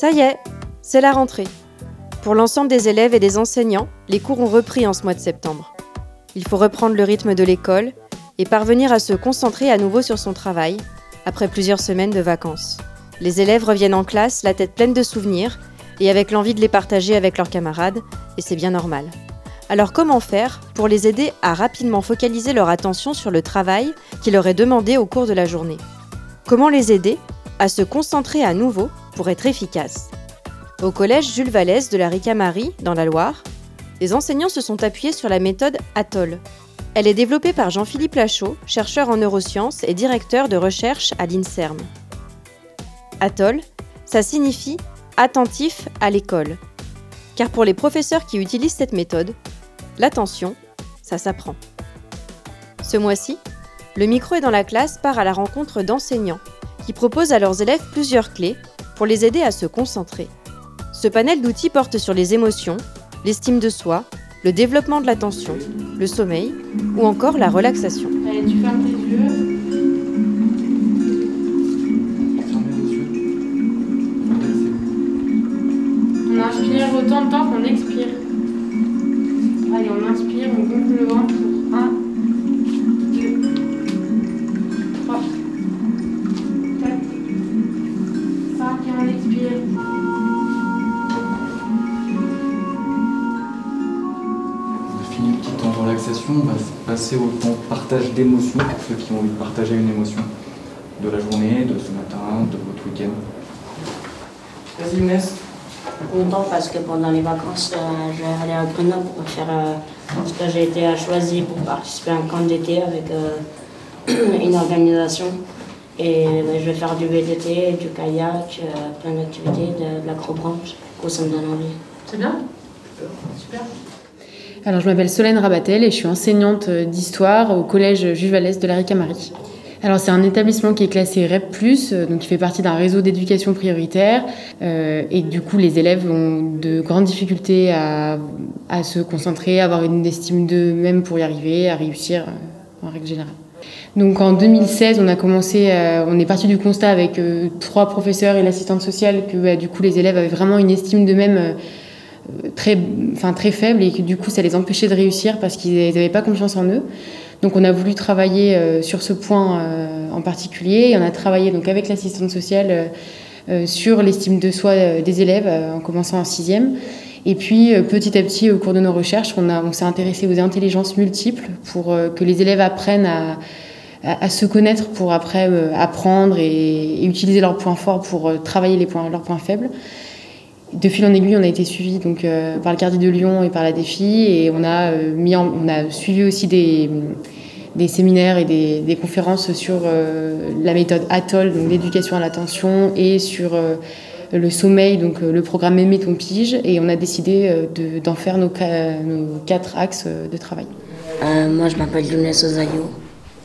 Ça y est, c'est la rentrée. Pour l'ensemble des élèves et des enseignants, les cours ont repris en ce mois de septembre. Il faut reprendre le rythme de l'école et parvenir à se concentrer à nouveau sur son travail, après plusieurs semaines de vacances. Les élèves reviennent en classe la tête pleine de souvenirs et avec l'envie de les partager avec leurs camarades, et c'est bien normal. Alors comment faire pour les aider à rapidement focaliser leur attention sur le travail qui leur est demandé au cours de la journée? Comment les aider à se concentrer à nouveau pour être efficaces Au collège Jules Vallès de la Ricamarie, dans la Loire, les enseignants se sont appuyés sur la méthode ATOL. Elle est développée par Jean-Philippe Lachaud, chercheur en neurosciences et directeur de recherche à l'INSERM. ATOL, ça signifie attentif à l'école. Car pour les professeurs qui utilisent cette méthode, L'attention, ça s'apprend. Ce mois-ci, le micro est dans la classe part à la rencontre d'enseignants qui proposent à leurs élèves plusieurs clés pour les aider à se concentrer. Ce panel d'outils porte sur les émotions, l'estime de soi, le développement de l'attention, le sommeil ou encore la relaxation. Allez, tu fermes tes yeux. On inspire autant de temps qu'on expire. On va passer au temps partage d'émotions pour ceux qui ont envie de partager une émotion de la journée, de ce matin, de votre week-end. Vas-y Inès content parce que pendant les vacances, euh, je vais aller à Grenoble pour faire euh, parce que j'ai été choisi pour participer à un camp d'été avec euh, une organisation. Et je vais faire du VTT, du kayak, plein d'activités, de, de l'acrobranche. Du ça me donne envie. C'est bien? Super. Alors, je m'appelle Solène Rabatel et je suis enseignante d'histoire au collège Jules Vallès de la Ricamarie. Alors c'est un établissement qui est classé REP+, euh, donc qui fait partie d'un réseau d'éducation prioritaire, euh, et du coup les élèves ont de grandes difficultés à, à se concentrer, à avoir une estime d'eux-mêmes pour y arriver, à réussir euh, en règle générale. Donc en 2016, on a commencé, euh, on est parti du constat avec euh, trois professeurs et l'assistante sociale que bah, du coup les élèves avaient vraiment une estime d'eux-mêmes euh, très, enfin très faible et que du coup ça les empêchait de réussir parce qu'ils n'avaient pas confiance en eux. Donc on a voulu travailler euh, sur ce point euh, en particulier et on a travaillé donc avec l'assistante sociale euh, sur l'estime de soi des élèves en commençant en sixième. Et puis petit à petit, au cours de nos recherches, on, s'est intéressé aux intelligences multiples pour que les élèves apprennent à se connaître pour après apprendre et, et, utiliser leurs points forts pour travailler les points, leurs points faibles. De fil en aiguille, on a été suivi donc, euh, par le Cardi de Lyon et par la Défi, et on a, euh, mis en, on a suivi aussi des, des séminaires et des, des conférences sur euh, la méthode ATOL, donc l'éducation à l'attention, et sur le sommeil, donc le programme Aimer ton pige, et on a décidé de, d'en faire nos, nos, quatre axes de travail. moi, je m'appelle Younes Ozayo.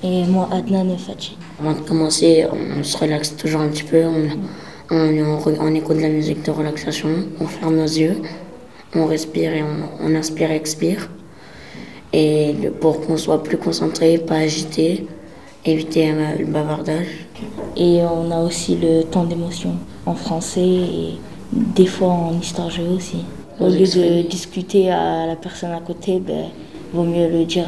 Et moi, Adnan Fachi. Avant de commencer, on se relaxe toujours un petit peu. On, on, on, écoute de la musique de relaxation, on ferme nos yeux, on respire et on, on inspire et expire. Et pour qu'on soit plus concentré, pas agité, éviter le bavardage. Et on a aussi le temps d'émotion en français et des fois en histoire géo aussi. Au lieu de discuter à la personne à côté, ben, vaut mieux le dire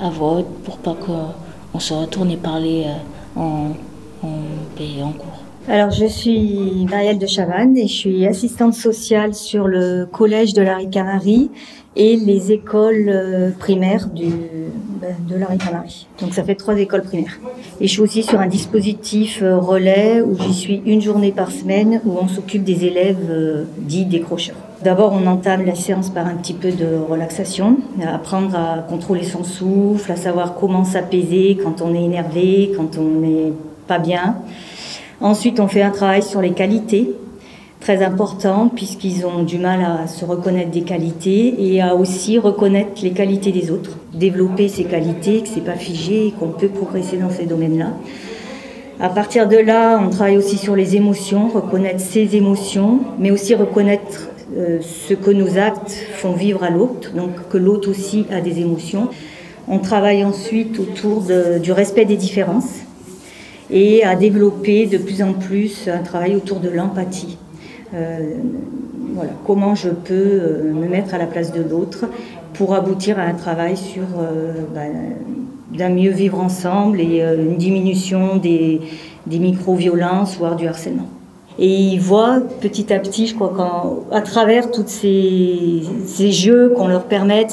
à voix haute pour pas qu'on se retourne et parler en, en, en cours. Alors, je suis Marielle de Chavannes et je suis assistante sociale sur le collège de la Ricamarie et les écoles primaires du, de la Ricamarie. Donc, ça fait trois écoles primaires. Et je suis aussi sur un dispositif relais où j'y suis une journée par semaine où on s'occupe des élèves dits décrocheurs. D'abord, on entame la séance par un petit peu de relaxation, apprendre à contrôler son souffle, à savoir comment s'apaiser quand on est énervé, quand on n'est pas bien. Ensuite, on fait un travail sur les qualités, très importante puisqu'ils ont du mal à se reconnaître des qualités et à aussi reconnaître les qualités des autres, développer ces qualités, que c'est pas figé et qu'on peut progresser dans ces domaines-là. À partir de là, on travaille aussi sur les émotions, reconnaître ses émotions, mais aussi reconnaître euh, ce que nos actes font vivre à l'autre, donc que l'autre aussi a des émotions. On travaille ensuite autour du respect des différences et à développer de plus en plus un travail autour de l'empathie. Euh, voilà, comment je peux euh, me mettre à la place de l'autre pour aboutir à un travail sur euh, bah, d'un mieux vivre ensemble et une diminution des, micro-violences, voire du harcèlement. Et ils voient petit à petit, je crois, à travers tous ces, ces, jeux qu'on leur permette,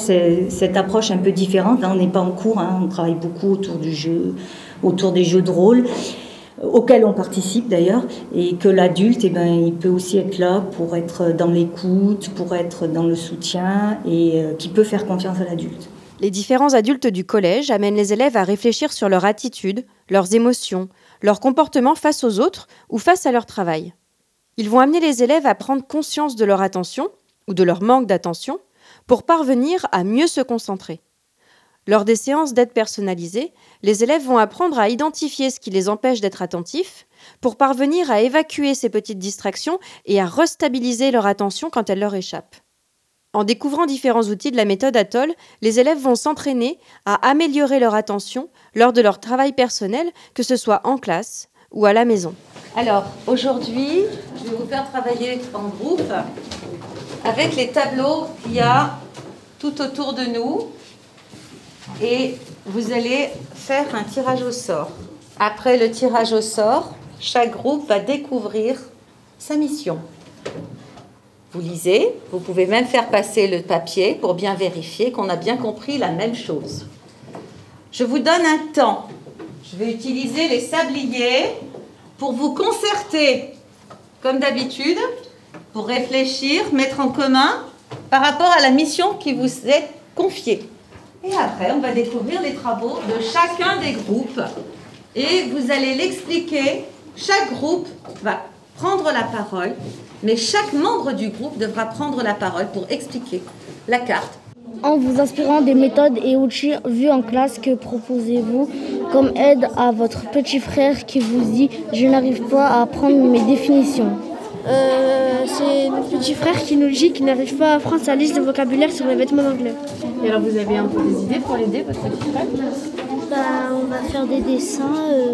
cette approche un peu différente. Là, on n'est pas en cours, hein, on travaille beaucoup autour du jeu, autour des jeux de rôle auxquels on participe d'ailleurs, et que l'adulte, eh ben, peut aussi être là pour être dans l'écoute, pour être dans le soutien, et euh, qui peut faire confiance à l'adulte. Les différents adultes du collège amènent les élèves à réfléchir sur leur attitude, leurs émotions, leur comportement face aux autres ou face à leur travail. Ils vont amener les élèves à prendre conscience de leur attention ou de leur manque d'attention pour parvenir à mieux se concentrer. Lors des séances d'aide personnalisée, les élèves vont apprendre à identifier ce qui les empêche d'être attentifs pour parvenir à évacuer ces petites distractions et à restabiliser leur attention quand elles leur échappent. En découvrant différents outils de la méthode Atoll, les élèves vont s'entraîner à améliorer leur attention lors de leur travail personnel, que ce soit en classe ou à la maison. Alors, aujourd'hui, je vais vous faire travailler en groupe avec les tableaux qu'il y a tout autour de nous et vous allez faire un tirage au sort. Après le tirage au sort, chaque groupe va découvrir sa mission. Vous lisez, vous pouvez même faire passer le papier pour bien vérifier qu'on a bien compris la même chose. Je vous donne un temps. Je vais utiliser les sabliers pour vous concerter, comme d'habitude, pour réfléchir, mettre en commun par rapport à la mission qui vous est confiée. Et après, on va découvrir les travaux de chacun des groupes. Et vous allez l'expliquer. Chaque groupe va prendre la parole, mais chaque membre du groupe devra prendre la parole pour expliquer la carte. En vous inspirant des méthodes et outils vus en classe, que proposez-vous comme aide à votre petit frère qui vous dit je n'arrive pas à apprendre mes définitions euh, c'est notre petit frère qui nous dit qu'il n'arrive pas à apprendre sa liste de vocabulaire sur les vêtements d'anglais. Et alors vous avez un peu des idées pour l'aider, votre petit frère bah, On va faire des dessins. Euh,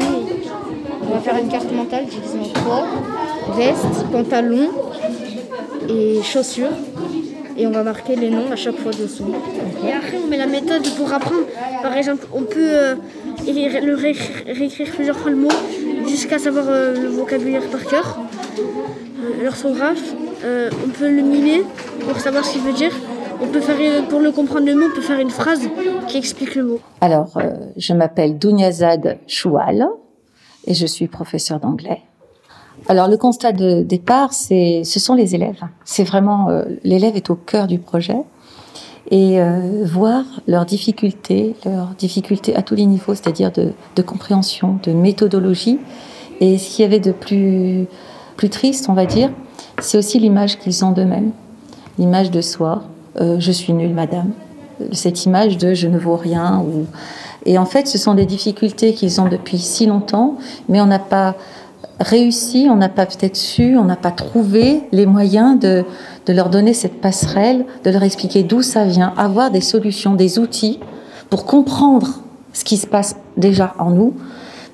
oui. On va faire une carte mentale en trois. Veste, pantalon et chaussures. Et on va marquer les noms à chaque fois dessous. Et après on met la méthode pour apprendre. Par exemple, on peut euh, le réécrire plusieurs fois le mot jusqu'à savoir euh, le vocabulaire par cœur. Euh, l'orthographe, euh, on peut le mimer pour savoir ce qu'il veut dire. On peut faire, pour le comprendre le mot, on peut faire une phrase qui explique le mot. Alors, je m'appelle Dounyazad Choual et je suis professeur d'anglais. Alors, le constat de départ, c'est, ce sont les élèves. C'est vraiment, l'élève est au cœur du projet et euh, voir leurs difficultés, leurs difficultés à tous les niveaux, c'est-à-dire de, de, compréhension, de méthodologie. Et ce qu'il y avait de plus, plus triste, on va dire, c'est aussi l'image qu'ils ont d'eux-mêmes, l'image de soi. Euh, je suis nulle, madame. Cette image de je ne vaux rien. Et en fait, ce sont des difficultés qu'ils ont depuis si longtemps, mais on n'a pas réussi, on n'a pas peut-être su, on n'a pas trouvé les moyens de, de leur donner cette passerelle, de leur expliquer d'où ça vient, avoir des solutions, des outils pour comprendre ce qui se passe déjà en nous,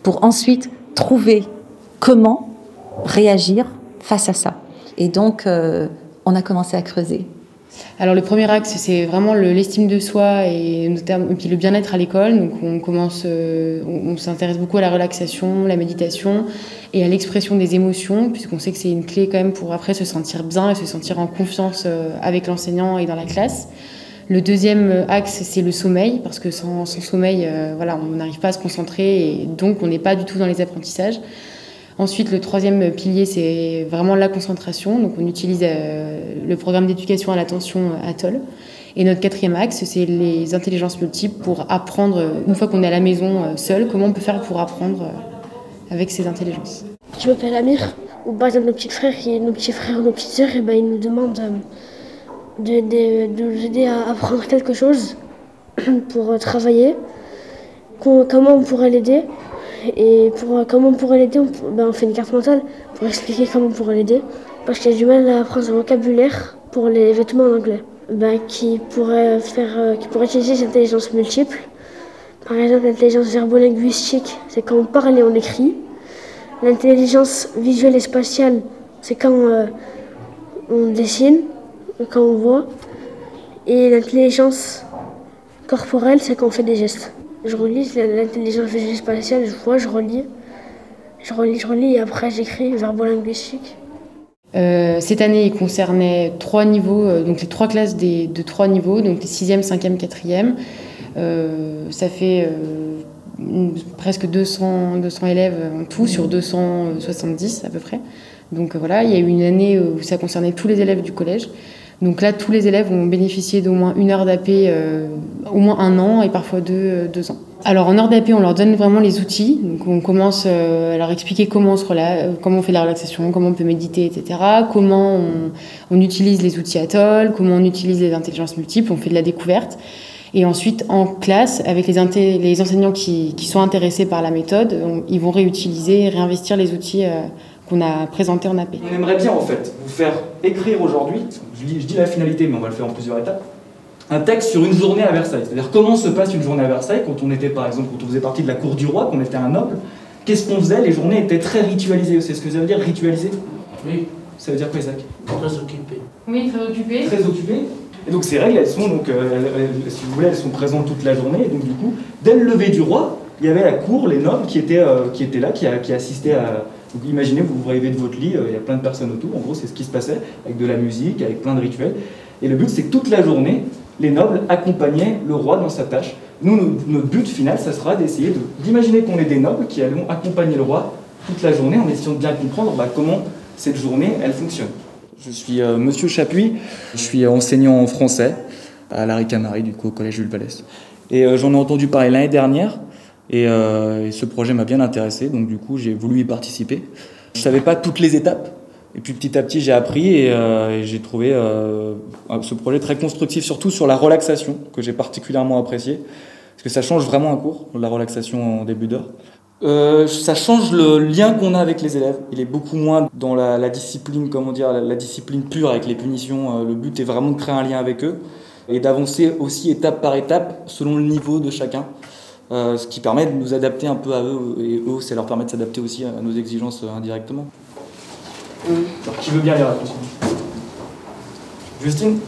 pour ensuite trouver comment réagir face à ça. Et donc, euh, on a commencé à creuser. Alors le premier axe, c'est vraiment l'estime de soi et, notamment, puis le bien-être à l'école. Donc on commence, euh, on, s'intéresse beaucoup à la relaxation, la méditation et à l'expression des émotions, puisqu'on sait que c'est une clé quand même pour après se sentir bien et se sentir en confiance euh, avec l'enseignant et dans la classe. Le deuxième axe, c'est le sommeil, parce que sans, sommeil, voilà, on n'arrive pas à se concentrer et donc on n'est pas du tout dans les apprentissages. Ensuite, le troisième pilier, c'est vraiment la concentration. Donc, on utilise euh, le programme d'éducation à l'attention euh, ATOL. Et notre quatrième axe, c'est les intelligences multiples pour apprendre, une fois qu'on est à la maison euh, seul, comment on peut faire pour apprendre avec ces intelligences. Je m'appelle Amir, Ou par exemple nos petits frères, et nos petits frères, nos petites sœurs, ben, ils nous demandent euh, de, de, nous aider à apprendre quelque chose pour euh, travailler. Co- Comment on pourrait l'aider Et pour, euh, comment on pourrait l'aider, on, ben, on fait une carte mentale pour expliquer comment on pourrait l'aider. Parce qu'il a du mal à apprendre un vocabulaire pour les vêtements en anglais. Ben, qui, pourrait faire, euh, qui pourrait utiliser cette intelligence multiple. Par exemple, l'intelligence verbolinguistique, c'est quand on parle et on écrit. L'intelligence visuelle et spatiale, c'est quand euh, on dessine, quand on voit. Et l'intelligence corporelle, c'est quand on fait des gestes. Je relis l'intelligence spatiale, je vois, je relis. Je relis, je relis et après j'écris verbolinguistique. Euh, cette année, il concernait trois niveaux, euh, donc les trois classes des, de trois niveaux, donc les 6e, 5e, 4e. Euh, ça fait euh, presque 200, 200 élèves en tout sur 270 à peu près. Donc voilà, il y a eu une année où ça concernait tous les élèves du collège. Donc là, tous les élèves ont bénéficié d'au moins une heure d'AP, euh, au moins un an et parfois deux, euh, deux ans. Alors en heure d'AP, on leur donne vraiment les outils. Donc on commence euh, à leur expliquer comment on, fait la relaxation, comment on peut méditer, etc. Comment on, utilise les outils Atoll, comment on utilise les intelligences multiples, on fait de la découverte. Et ensuite, en classe, avec les, enseignants qui, sont intéressés par la méthode, ils vont réutiliser et réinvestir les outils qu'on a présentés en AP. On aimerait bien en fait vous faire écrire aujourd'hui, je dis, je dis la finalité mais on va le faire en plusieurs étapes, un texte sur une journée à Versailles. C'est-à-dire comment se passe une journée à Versailles quand on était par exemple, quand on faisait partie de la cour du roi, qu'on était un noble. Qu'est-ce qu'on faisait? Les journées étaient très ritualisées. C'est ce que ça veut dire ritualisé Oui. Ça veut dire quoi Isaac? Très occupé. Oui, très occupé. Très occupé. Et donc ces règles, elles sont donc, euh, elles- elles- si vous voulez, elles sont présentes toute la journée. Et donc du coup, dès le lever du roi, il y avait la cour, les nobles qui étaient, euh, qui étaient là, qui assistaient à. Donc imaginez, vous vous rêvez de votre lit, euh, il y a plein de personnes autour. En gros, c'est ce qui se passait avec de la musique, avec plein de rituels. Et le but, c'est que toute la journée, les nobles accompagnaient le roi dans sa tâche. Nous, no- notre but final, ça sera d'essayer de- d'imaginer qu'on est des nobles qui allons accompagner le roi toute la journée en essayant de bien comprendre bah, comment cette journée, elle fonctionne. Je suis euh, Monsieur Chapuis, je suis enseignant en français à la Ricamari, du coup au collège Jules Vallès. Et euh, j'en ai entendu parler l'année dernière, et, euh, et ce projet m'a bien intéressé, donc du coup j'ai voulu y participer. Je savais pas toutes les étapes, et puis petit à petit j'ai appris et, euh, j'ai trouvé euh, ce projet très constructif, surtout sur la relaxation, que j'ai particulièrement apprécié, parce que ça change vraiment un cours, la relaxation en début d'heure. Ça change le lien qu'on a avec les élèves. Il est beaucoup moins dans la, discipline, comment dire, la, discipline pure avec les punitions. Le but est vraiment de créer un lien avec eux et d'avancer aussi étape par étape selon le niveau de chacun. Euh, ce qui permet de nous adapter un peu à eux et eux, ça leur permet de s'adapter aussi à nos exigences euh, indirectement. Alors, qui veut bien lire la question Justine?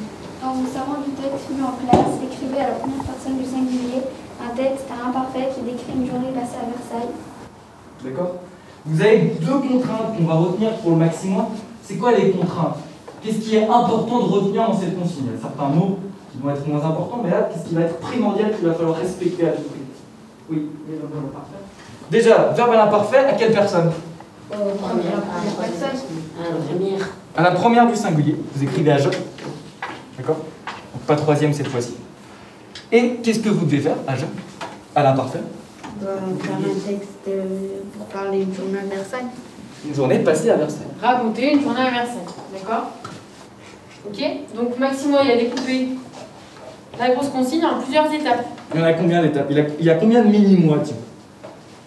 En vous servant du texte lu en classe, écrivez à la première personne du singulier un texte à imparfait qui décrit une journée passée à Versailles. D'accord? Vous avez deux contraintes qu'on va retenir pour le maximum. C'est quoi les contraintes? Qu'est-ce qui est important de retenir dans cette consigne? Il y a certains mots qui vont être moins importants, mais là, qu'est-ce qui va être primordial qu'il va falloir respecter à tout prix? Oui, le verbe imparfait. Déjà, verbe à l'imparfait, à quelle personne À la première du singulier. Vous écrivez à je. D'accord Donc pas troisième cette fois-ci. Et qu'est-ce que vous devez faire à je À l'imparfait faire un texte euh, pour parler d'une journée à Versailles. Une journée passée à Versailles. Raconter une journée à Versailles, d'accord? Ok? Donc Maximo, il a découpé la grosse consigne en plusieurs étapes. Il y en a combien d'étapes? Il, y a- il y a combien de mini-mois, tiens?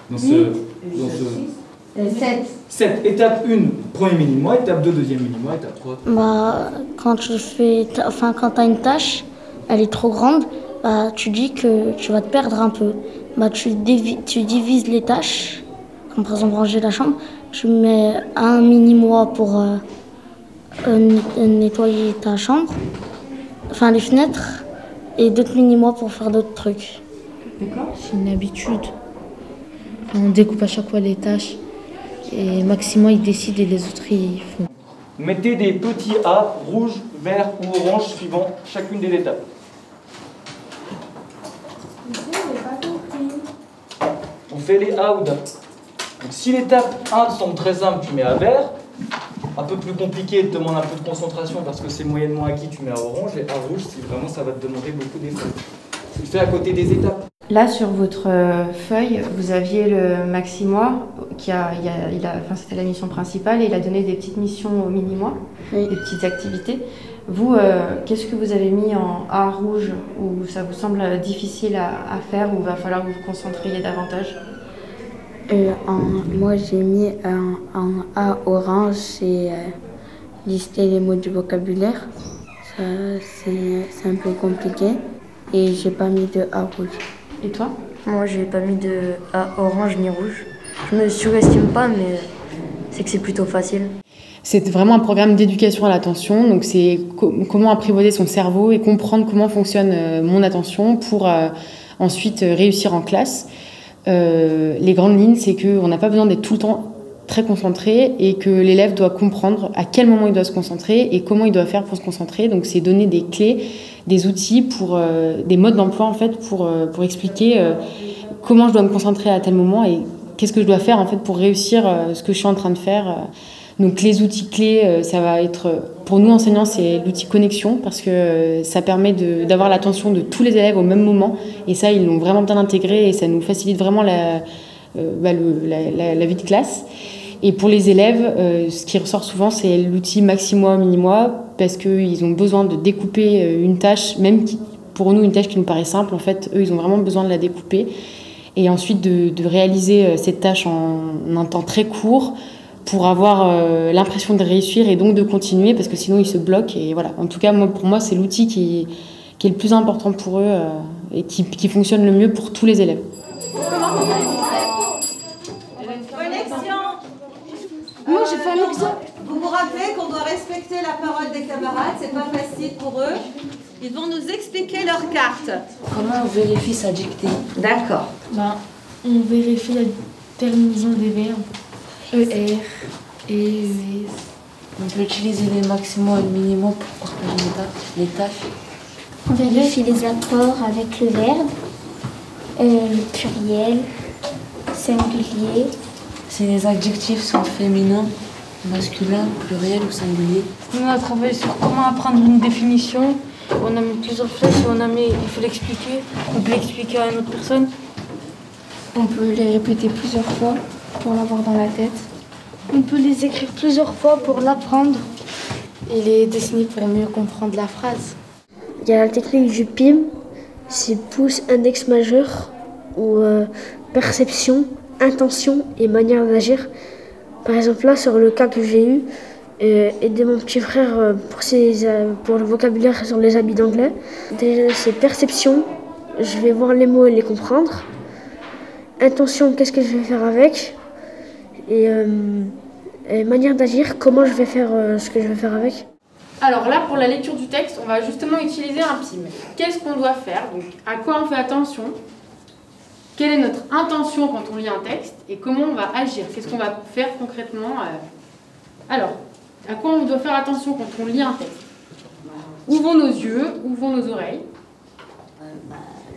Dans ce. Dans ce... 7. 7. Étape 1, premier mini-mois. Étape 2, deuxième mini-mois. Étape 3. Bah, quand tu fais, enfin, quand t'as une tâche, elle est trop grande, bah, tu dis que tu vas te perdre un peu. Bah, tu, dévi- tu divises les tâches, comme par exemple ranger la chambre. Tu mets un mini-mois pour euh, euh, euh, nettoyer ta chambre, enfin les fenêtres, et d'autres mini-mois pour faire d'autres trucs. C'est une habitude. On découpe à chaque fois les tâches. Et Maximo, il décide et les autres, ils font. Mettez des petits A rouge, vert ou orange suivant chacune des étapes. On fait les A ou D. Donc si l'étape 1 te semble très simple, tu mets à vert. Un peu plus compliqué, te demande un peu de concentration parce que c'est moyennement acquis, tu mets à orange. Et à rouge, si vraiment ça va te demander beaucoup d'efforts. Tu le fais à côté des étapes. Là, sur votre euh, feuille, vous aviez le maxi-mois, qui a, il a, il a, enfin, c'était la mission principale, et il a donné des petites missions au mini-mois, des petites activités. Vous, euh, qu'est-ce que vous avez mis en A rouge, où ça vous semble difficile à, à faire, où il va falloir que vous vous concentriez davantage? Euh, en- moi, j'ai mis un, un A orange, c'est euh, lister les mots du vocabulaire. Ça, c'est c'est un peu compliqué. Et j'ai pas mis de A rouge. Et toi? Moi, j'ai pas mis de A orange ni rouge. Je me surestime pas, mais c'est que c'est plutôt facile. C'est vraiment un programme d'éducation à l'attention. Donc, c'est co- comment apprivoiser son cerveau et comprendre comment fonctionne euh, mon attention pour euh, ensuite euh, réussir en classe. Euh, les grandes lignes, c'est qu'on n'a pas besoin d'être tout le temps très concentré et que l'élève doit comprendre à quel moment il doit se concentrer et comment il doit faire pour se concentrer. Donc, c'est donner des clés, des outils, pour, euh, des modes d'emploi en fait pour, euh, pour expliquer comment je dois me concentrer à tel moment et qu'est-ce que je dois faire en fait pour réussir ce que je suis en train de faire. Euh. Donc les outils clés, euh, ça va être, pour nous enseignants, c'est l'outil connexion parce que euh, ça permet d'avoir l'attention de tous les élèves au même moment et ça, ils l'ont vraiment bien intégré et ça nous facilite vraiment la, euh, bah, vie de classe. Et pour les élèves, euh, ce qui ressort souvent, c'est l'outil maxi-mois, parce qu'ils ont besoin de découper euh, une tâche, même pour nous, une tâche qui nous paraît simple, en fait, eux, ils ont vraiment besoin de la découper. Et ensuite, de, réaliser euh, cette tâche en un temps très court pour avoir euh, l'impression de réussir et donc de continuer, parce que sinon, ils se bloquent. Et voilà. En tout cas, moi, pour moi, c'est l'outil qui, qui est le plus important pour eux euh, et qui, qui fonctionne le mieux pour tous les élèves. Moi, j'ai fait un. Vous vous rappelez qu'on doit respecter la parole des camarades, c'est pas facile pour eux. Ils vont nous expliquer leur carte. Comment on vérifie sa dictée? D'accord. Ben, on vérifie la terminaison des verbes. ER et ES. On peut utiliser les maximums et les minimums pour partager les tâches. On vérifie les apports avec le verbe, euh, le pluriel, singulier. Si les adjectifs sont féminins, masculins, pluriels ou singuliers. On a travaillé sur comment apprendre une définition. On a mis plusieurs flèches et on a mis, il faut l'expliquer. On peut l'expliquer à une autre personne. On peut les répéter plusieurs fois pour l'avoir dans la tête. On peut les écrire plusieurs fois pour l'apprendre. Et les dessiner pour mieux comprendre la phrase. Il y a la technique du PIM, c'est pouce index majeur, ou euh, perception, intention et manière d'agir. Par exemple, là, sur le cas que j'ai eu, euh, aider mon petit frère euh, pour, pour le vocabulaire sur les habits d'anglais. C'est perception, je vais voir les mots et les comprendre. Intention, qu'est-ce que je vais faire avec? Et, euh, et manière d'agir, comment je vais faire euh, ce que je vais faire avec? Alors là, pour la lecture du texte, on va justement utiliser un PIM. Qu'est-ce qu'on doit faire? Donc, À quoi on fait attention? Quelle est notre intention quand on lit un texte Et comment on va agir? Qu'est-ce qu'on va faire concrètement euh? Alors, à quoi on doit faire attention quand on lit un texte? Où vont nos yeux Où vont nos oreilles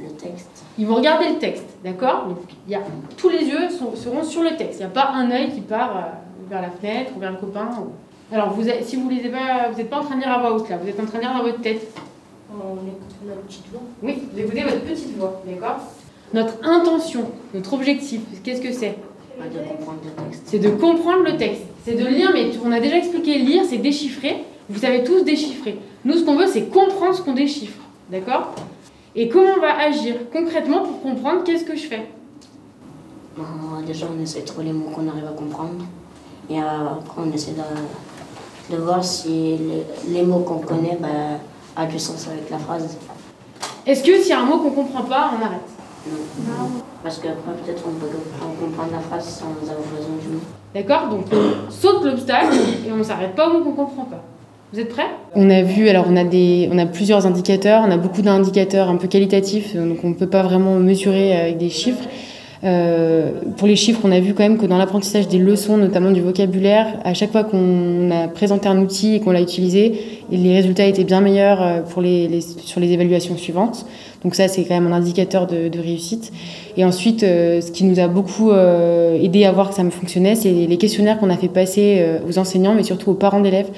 Le texte. Ils vont regarder le texte, d'accord? Tous les yeux sont- seront sur le texte. Il n'y a pas un œil qui part euh, vers la fenêtre ou vers le copain. ou- Alors, vous si vous lisez pas, vous n'êtes pas en train de lire à voix haute là, vous êtes en train de lire dans votre tête. On écoute notre petite voix. Oui, vous écoutez votre petite voix, d'accord? Notre intention, notre objectif, qu'est-ce que c'est? Texte. C'est de comprendre le texte. C'est de lire, mais on a déjà expliqué, lire, c'est déchiffrer. Vous savez tous déchiffrer. Nous, ce qu'on veut, c'est comprendre ce qu'on déchiffre, d'accord? Et comment on va agir concrètement pour comprendre qu'est-ce que je fais? Bon, déjà, on essaie de trouver les mots qu'on arrive à comprendre. Et après, on essaie de, de voir si les, les mots qu'on connaît bah, a du sens avec la phrase. Est-ce que s'il y a un mot qu'on comprend pas, on arrête? Non. Parce qu'après, peut-être on peut comprendre la phrase sans avoir besoin du mot. D'accord? Donc on saute l'obstacle et on ne s'arrête pas au mot qu'on ne comprend pas. Vous êtes prêts? On a vu, alors on a, des, on a plusieurs indicateurs, on a beaucoup d'indicateurs un peu qualitatifs, donc on ne peut pas vraiment mesurer avec des chiffres. Euh, pour les chiffres, on a vu quand même que dans l'apprentissage des leçons, notamment du vocabulaire, à chaque fois qu'on a présenté un outil et qu'on l'a utilisé, les résultats étaient bien meilleurs euh, pour les, sur les évaluations suivantes. Donc ça, c'est quand même un indicateur de, réussite. Et ensuite, euh, ce qui nous a beaucoup euh, aidé à voir que ça me fonctionnait, c'est les questionnaires qu'on a fait passer euh, aux enseignants, mais surtout aux parents d'élèves,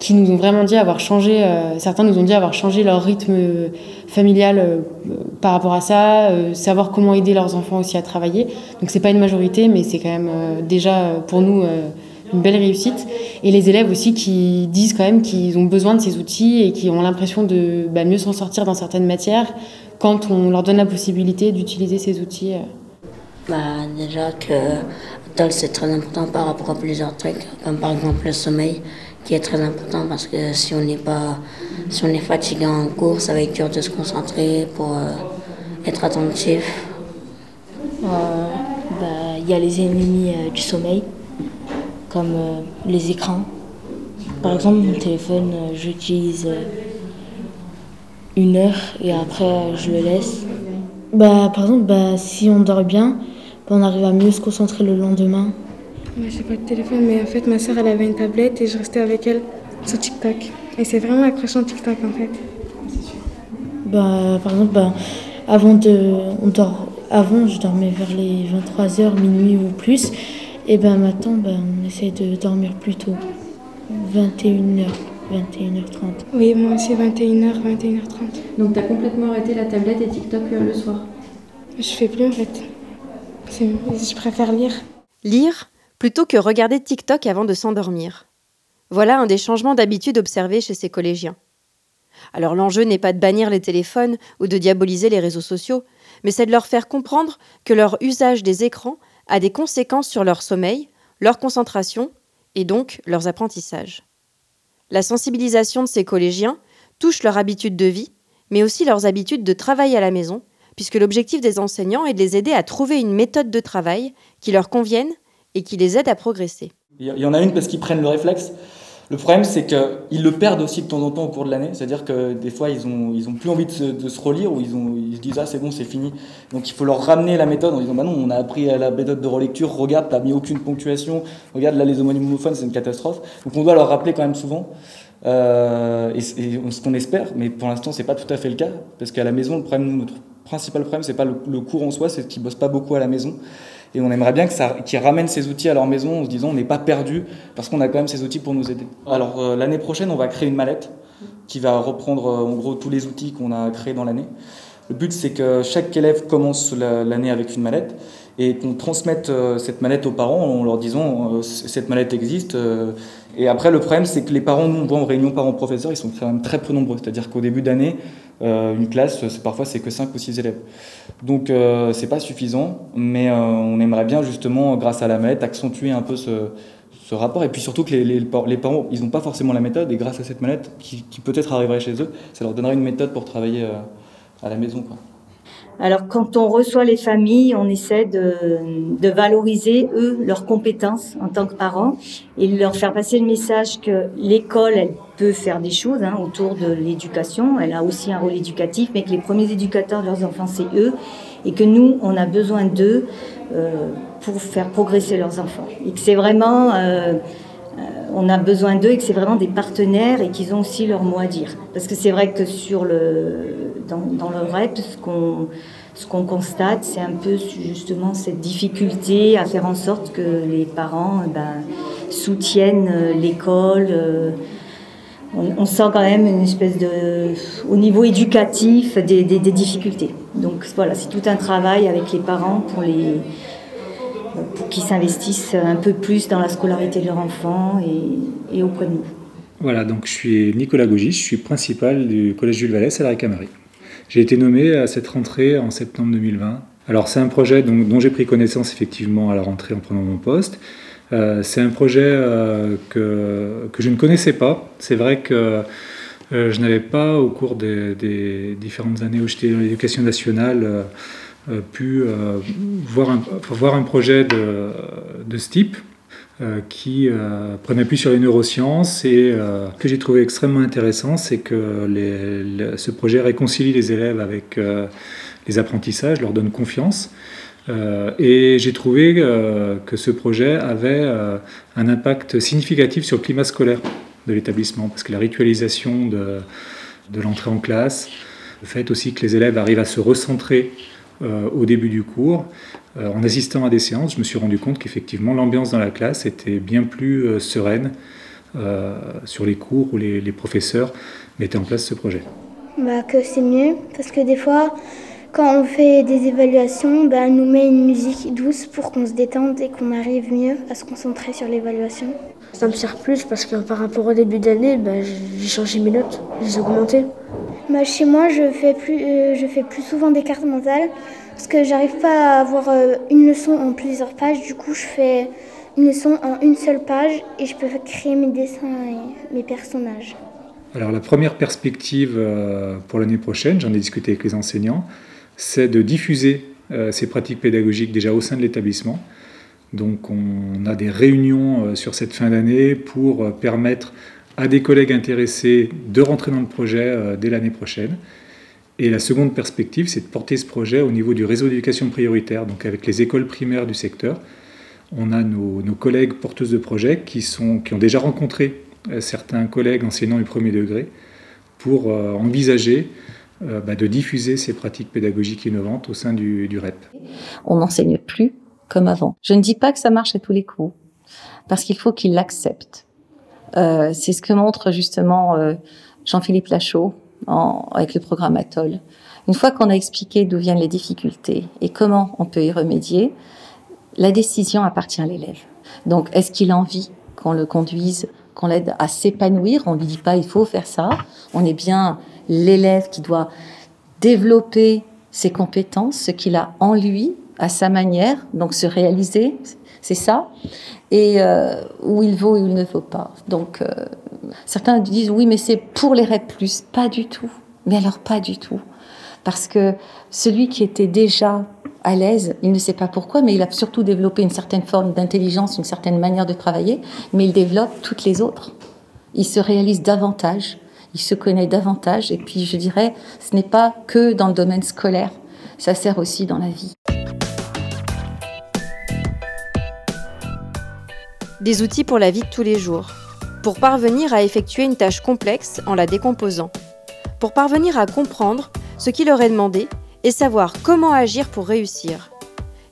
qui nous ont vraiment dit avoir changé, certains nous ont dit avoir changé leur rythme familial par rapport à ça, savoir comment aider leurs enfants aussi à travailler. Donc c'est pas une majorité, mais c'est quand même déjà pour nous une belle réussite. Et les élèves aussi qui disent quand même qu'ils ont besoin de ces outils et qui ont l'impression de bah, mieux s'en sortir dans certaines matières quand on leur donne la possibilité d'utiliser ces outils. Bah, déjà que c'est très important par rapport à plusieurs trucs, comme par exemple le sommeil, qui est très important parce que si on n'est pas, si on est fatigué en cours, ça va être dur de se concentrer pour euh, être attentif. Euh, bah, il y a les ennemis euh, du sommeil, comme les écrans. Par exemple, mon téléphone, j'utilise une heure et après je le laisse. Bah, par exemple, bah, si on dort bien, on arrive à mieux se concentrer le lendemain. Moi, j'ai pas de téléphone, mais en fait, ma soeur, elle avait une tablette et je restais avec elle sur TikTok. Et c'est vraiment accrochant TikTok, en fait. Bah, par exemple, bah, avant de, on dort, avant, je dormais vers les 23h, minuit ou plus. Et ben maintenant, bah, on essaie de dormir plus tôt, 21h. 21h30. Oui, moi aussi 21h, 21h30. Donc tu as complètement arrêté la tablette et TikTok euh, le soir? Je fais plus en fait. Je préfère lire. Lire? Plutôt que regarder TikTok avant de s'endormir. Voilà un des changements d'habitude observés chez ces collégiens. Alors l'enjeu n'est pas de bannir les téléphones ou de diaboliser les réseaux sociaux, mais c'est de leur faire comprendre que leur usage des écrans a des conséquences sur leur sommeil, leur concentration et donc leurs apprentissages. La sensibilisation de ces collégiens touche leur habitude de vie, mais aussi leurs habitudes de travail à la maison, puisque l'objectif des enseignants est de les aider à trouver une méthode de travail qui leur convienne et qui les aide à progresser. Il y en a une parce qu'ils prennent le réflexe. Le problème, c'est qu'ils le perdent aussi de temps en temps au cours de l'année. C'est-à-dire que des fois, ils ont, ils ont plus envie de se, relire ou ils, ont, ils se disent Ah, c'est bon, c'est fini. Donc il faut leur ramener la méthode en disant Bah non, on a appris la méthode de relecture, regarde, t'as mis aucune ponctuation, regarde là, les homonymes c'est une catastrophe. Donc on doit leur rappeler quand même souvent. Euh, et, ce qu'on espère, mais pour l'instant, c'est pas tout à fait le cas. Parce qu'à la maison, le problème, notre principal problème, c'est pas le, le, cours en soi, c'est qu'ils bossent pas beaucoup à la maison. Et on aimerait bien qu'ils ramènent ces outils à leur maison en se disant on n'est pas perdu parce qu'on a quand même ces outils pour nous aider. Alors euh, l'année prochaine, on va créer une mallette qui va reprendre euh, en gros tous les outils qu'on a créés dans l'année. Le but, c'est que chaque élève commence l'année avec une mallette et qu'on transmette euh, cette mallette aux parents en leur disant cette mallette existe. Et après, le problème, c'est que les parents, nous, on en réunion parents-professeurs, ils sont quand même très peu nombreux. C'est-à-dire qu'au début d'année, euh, une classe, parfois, c'est que 5 ou 6 élèves. Donc, euh, c'est pas suffisant, mais euh, on aimerait bien, justement, grâce à la mallette, accentuer un peu ce, rapport. Et puis surtout que les, parents, ils n'ont pas forcément la méthode, et grâce à cette mallette, qui, peut-être arriverait chez eux, ça leur donnerait une méthode pour travailler à la maison. Alors quand on reçoit les familles, on essaie de, valoriser eux leurs compétences en tant que parents et leur faire passer le message que l'école elle peut faire des choses hein, autour de l'éducation. Elle a aussi un rôle éducatif, mais que les premiers éducateurs de leurs enfants c'est eux et que nous on a besoin d'eux euh, pour faire progresser leurs enfants et que c'est vraiment euh, euh, on a besoin d'eux et que c'est vraiment des partenaires et qu'ils ont aussi leur mot à dire. Parce que c'est vrai que sur le, dans, dans le REP, ce qu'on, ce qu'on constate, c'est un peu justement cette difficulté à faire en sorte que les parents eh ben, soutiennent euh, l'école. Euh, on, sent quand même une espèce de, au niveau éducatif, des, difficultés. Donc voilà, c'est tout un travail avec les parents pour les pour qu'ils s'investissent un peu plus dans la scolarité de leur enfant et, auprès de nous. Voilà, donc je suis Nicolas Gougy, je suis principal du Collège Jules Vallès à la Ricamari. J'ai été nommé à cette rentrée en septembre 2020. Alors c'est un projet dont, j'ai pris connaissance effectivement à la rentrée en prenant mon poste. Euh, c'est un projet euh, que, que, je ne connaissais pas. C'est vrai que euh, je n'avais pas, au cours des, différentes années où j'étais dans l'éducation nationale, pu voir un, voir un projet de, ce type qui prenait plus sur les neurosciences et ce que j'ai trouvé extrêmement intéressant, c'est que ce projet réconcilie les élèves avec les apprentissages, leur donne confiance. et j'ai trouvé que ce projet avait un impact significatif sur le climat scolaire de l'établissement, parce que la ritualisation de, l'entrée en classe, le fait aussi que les élèves arrivent à se recentrer euh, au début du cours. Euh, en assistant à des séances, je me suis rendu compte qu'effectivement l'ambiance dans la classe était bien plus euh, sereine, sur les cours où les, les professeurs mettaient en place ce projet bah, Que c'est mieux, parce que des fois, quand on fait des évaluations, bah, on nous met une musique douce pour qu'on se détende et qu'on arrive mieux à se concentrer sur l'évaluation. Ça me sert plus parce que par rapport au début d'année, bah, j'ai changé mes notes, j'ai augmenté. Bah, chez moi, je fais, plus, euh, je fais plus souvent des cartes mentales parce que j'arrive pas à avoir euh, une leçon en plusieurs pages. Du coup, je fais une leçon en une seule page et je peux créer mes dessins et mes personnages. Alors la première perspective euh, pour l'année prochaine, j'en ai discuté avec les enseignants, c'est de diffuser ces pratiques pédagogiques déjà au sein de l'établissement. Donc on a des réunions sur cette fin d'année pour permettre à des collègues intéressés de rentrer dans le projet euh, dès l'année prochaine. Et la seconde perspective, c'est de porter ce projet au niveau du réseau d'éducation prioritaire, donc avec les écoles primaires du secteur. On a nos, collègues porteuses de projets qui, sont, qui ont déjà rencontré euh, certains collègues enseignants du premier degré pour euh, envisager bah, de diffuser ces pratiques pédagogiques innovantes au sein du, REP. On n'enseigne plus comme avant. Je ne dis pas que ça marche à tous les coups, parce qu'il faut qu'ils l'acceptent. Euh, c'est ce que montre justement euh, Jean-Philippe Lachaud avec le programme Atoll. Une fois qu'on a expliqué d'où viennent les difficultés et comment on peut y remédier, la décision appartient à l'élève. Donc, est-ce qu'il a envie qu'on le conduise, qu'on l'aide à s'épanouir? On ne lui dit pas il faut faire ça. On est bien l'élève qui doit développer ses compétences, ce qu'il a en lui, à sa manière, donc se réaliser, c'est ça et euh, où il vaut et où il ne vaut pas. Donc, euh, certains disent oui, mais c'est pour les REP+. Pas du tout. Mais alors, pas du tout. Parce que celui qui était déjà à l'aise, il ne sait pas pourquoi, mais il a surtout développé une certaine forme d'intelligence, une certaine manière de travailler, mais il développe toutes les autres. Il se réalise davantage, il se connaît davantage, et puis je dirais, ce n'est pas que dans le domaine scolaire, ça sert aussi dans la vie. Des outils pour la vie de tous les jours, pour parvenir à effectuer une tâche complexe en la décomposant, pour parvenir à comprendre ce qui leur est demandé et savoir comment agir pour réussir,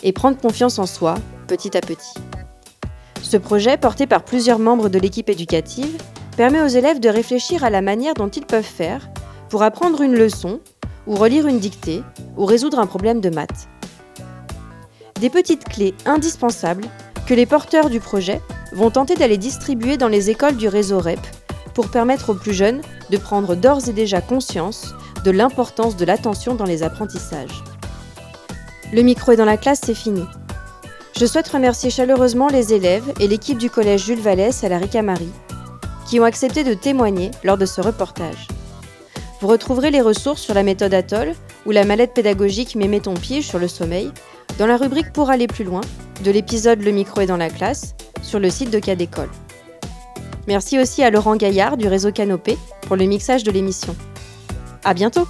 et prendre confiance en soi petit à petit. Ce projet, porté par plusieurs membres de l'équipe éducative, permet aux élèves de réfléchir à la manière dont ils peuvent faire pour apprendre une leçon, ou relire une dictée, ou résoudre un problème de maths. Des petites clés indispensables que les porteurs du projet vont tenter d'aller distribuer dans les écoles du réseau REP pour permettre aux plus jeunes de prendre d'ores et déjà conscience de l'importance de l'attention dans les apprentissages. Le micro est dans la classe, c'est fini. Je souhaite remercier chaleureusement les élèves et l'équipe du collège Jules Vallès à la Ricamarie qui ont accepté de témoigner lors de ce reportage. Vous retrouverez les ressources sur la méthode Atoll ou la mallette pédagogique Mémé ton pied sur le sommeil dans la rubrique Pour aller plus loin de l'épisode Le micro est dans la classe sur le site de Cas d'école. Merci aussi à Laurent Gaillard du réseau Canopé pour le mixage de l'émission. À bientôt!